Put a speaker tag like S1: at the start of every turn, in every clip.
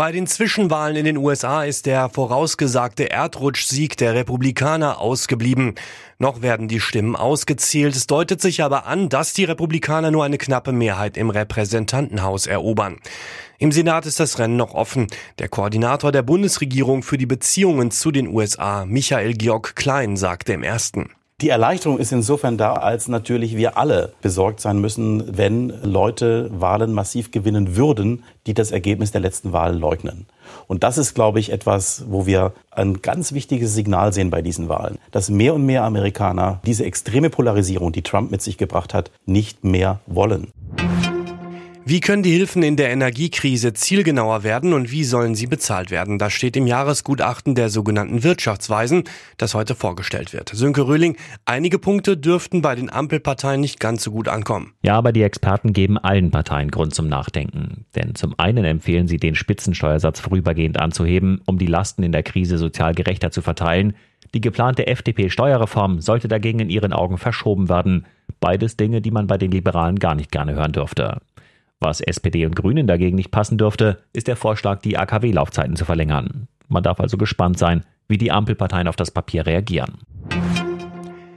S1: Bei den Zwischenwahlen in den USA ist der vorausgesagte Erdrutschsieg der Republikaner ausgeblieben. Noch werden die Stimmen ausgezählt. Es deutet sich aber an, dass die Republikaner nur eine knappe Mehrheit im Repräsentantenhaus erobern. Im Senat ist das Rennen noch offen. Der Koordinator der Bundesregierung für die Beziehungen zu den USA, Michael Georg Klein, sagte im ersten.
S2: Die Erleichterung ist insofern da, als natürlich wir alle besorgt sein müssen, wenn Leute Wahlen massiv gewinnen würden, die das Ergebnis der letzten Wahl leugnen. Und das ist, glaube ich, etwas, wo wir ein ganz wichtiges Signal sehen bei diesen Wahlen, dass mehr und mehr Amerikaner diese extreme Polarisierung, die Trump mit sich gebracht hat, nicht mehr wollen.
S1: Wie können die Hilfen in der Energiekrise zielgenauer werden und wie sollen sie bezahlt werden? Das steht im Jahresgutachten der sogenannten Wirtschaftsweisen, das heute vorgestellt wird. Sönke Röhling, einige Punkte dürften bei den Ampelparteien nicht ganz so gut ankommen.
S3: Ja, aber die Experten geben allen Parteien Grund zum Nachdenken. Denn zum einen empfehlen sie, den Spitzensteuersatz vorübergehend anzuheben, um die Lasten in der Krise sozial gerechter zu verteilen. Die geplante FDP-Steuerreform sollte dagegen in ihren Augen verschoben werden. Beides Dinge, die man bei den Liberalen gar nicht gerne hören dürfte. Was SPD und Grünen dagegen nicht passen dürfte, ist der Vorschlag, die AKW-Laufzeiten zu verlängern. Man darf also gespannt sein, wie die Ampelparteien auf das Papier reagieren.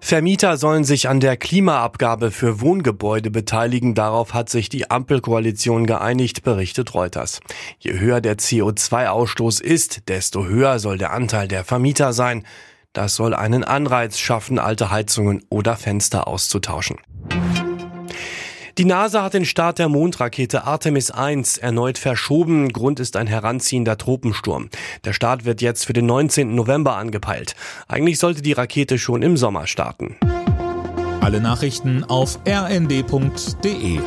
S1: Vermieter sollen sich an der Klimaabgabe für Wohngebäude beteiligen. Darauf hat sich die Ampelkoalition geeinigt, berichtet Reuters. Je höher der CO2-Ausstoß ist, desto höher soll der Anteil der Vermieter sein. Das soll einen Anreiz schaffen, alte Heizungen oder Fenster auszutauschen. Die NASA hat den Start der Mondrakete Artemis 1 erneut verschoben. Grund ist ein heranziehender Tropensturm. Der Start wird jetzt für den 19. November angepeilt. Eigentlich sollte die Rakete schon im Sommer starten.
S4: Alle Nachrichten auf rnd.de